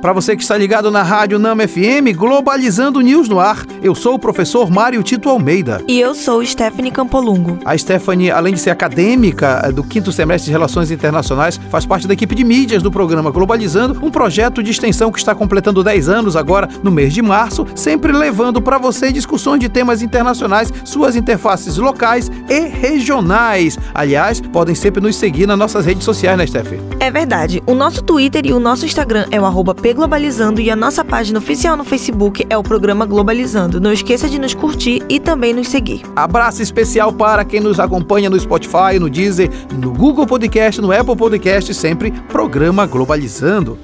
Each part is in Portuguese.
Para você que está ligado na Rádio Nama FM, Globalizando News no ar, eu sou o professor Mário Tito Almeida. E eu sou Stephanie Campolungo. A Stephanie, além de ser acadêmica eh, do quinto semestre de Relações Internacionais, faz parte da equipe de mídias do programa Globalizando, um projeto de extensão que está completando 10 anos agora, no mês de março, sempre levando para você discussões de temas internacionais, suas interfaces locais e regionais. Aliás, podem sempre nos seguir nas nossas redes sociais, né, Stephanie? É verdade. O nosso Twitter e o nosso Instagram é o arroba Globalizando e a nossa página oficial no Facebook é o programa Globalizando. Não esqueça de nos curtir e também nos seguir. Abraço especial para quem nos acompanha no Spotify, no Deezer, no Google Podcast, no Apple Podcast, sempre programa Globalizando.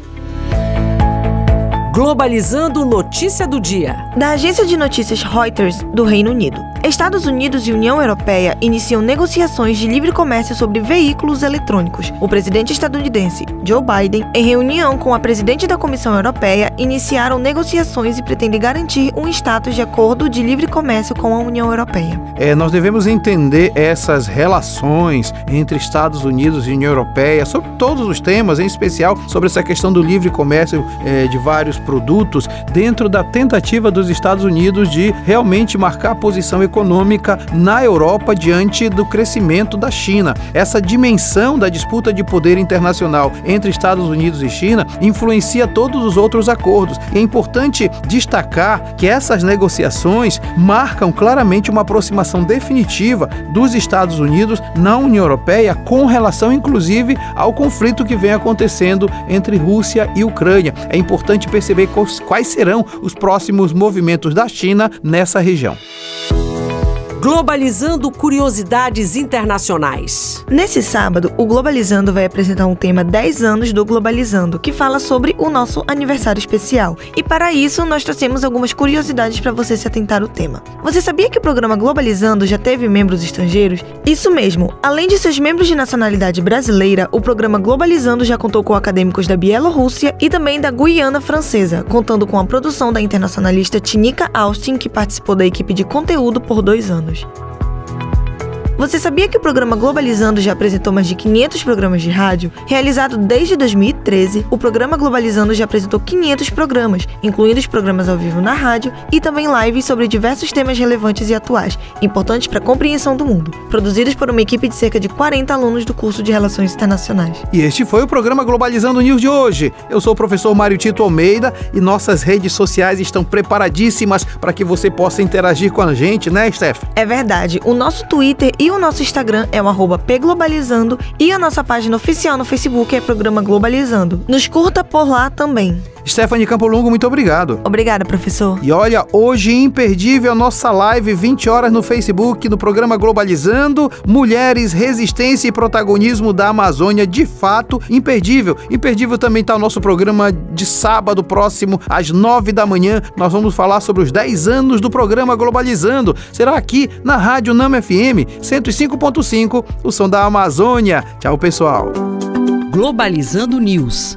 Globalizando notícia do dia. Da agência de notícias Reuters do Reino Unido. Estados Unidos e União Europeia iniciam negociações de livre comércio sobre veículos eletrônicos. O presidente estadunidense, Joe Biden, em reunião com a presidente da Comissão Europeia, iniciaram negociações e pretendem garantir um status de acordo de livre comércio com a União Europeia. É, nós devemos entender essas relações entre Estados Unidos e União Europeia sobre todos os temas, em especial sobre essa questão do livre comércio é, de vários produtos, dentro da tentativa dos Estados Unidos de realmente marcar a posição econômica econômica na Europa diante do crescimento da China. Essa dimensão da disputa de poder internacional entre Estados Unidos e China influencia todos os outros acordos. E é importante destacar que essas negociações marcam claramente uma aproximação definitiva dos Estados Unidos na União Europeia com relação inclusive ao conflito que vem acontecendo entre Rússia e Ucrânia. É importante perceber quais serão os próximos movimentos da China nessa região. Globalizando Curiosidades Internacionais. Nesse sábado, o Globalizando vai apresentar um tema 10 anos do Globalizando, que fala sobre o nosso aniversário especial. E para isso, nós trouxemos algumas curiosidades para você se atentar ao tema. Você sabia que o programa Globalizando já teve membros estrangeiros? Isso mesmo. Além de seus membros de nacionalidade brasileira, o programa Globalizando já contou com acadêmicos da Bielorrússia e também da Guiana Francesa, contando com a produção da internacionalista Tinica Austin, que participou da equipe de conteúdo por dois anos anos. Você sabia que o programa Globalizando já apresentou mais de 500 programas de rádio? Realizado desde 2013, o programa Globalizando já apresentou 500 programas, incluindo os programas ao vivo na rádio e também lives sobre diversos temas relevantes e atuais, importantes para a compreensão do mundo, produzidos por uma equipe de cerca de 40 alunos do curso de Relações Internacionais. E este foi o programa Globalizando News de hoje. Eu sou o professor Mário Tito Almeida e nossas redes sociais estão preparadíssimas para que você possa interagir com a gente, né, Steph? É verdade. O nosso Twitter e o nosso Instagram é o pglobalizando e a nossa página oficial no Facebook é Programa Globalizando. Nos curta por lá também. Stephanie Campolungo, muito obrigado. Obrigada, professor. E olha, hoje imperdível a nossa live, 20 horas no Facebook, no programa Globalizando, Mulheres, Resistência e Protagonismo da Amazônia, de fato, imperdível. Imperdível também está o nosso programa de sábado próximo, às 9 da manhã. Nós vamos falar sobre os 10 anos do programa Globalizando. Será aqui na Rádio Nama FM 105.5, o som da Amazônia. Tchau, pessoal. Globalizando News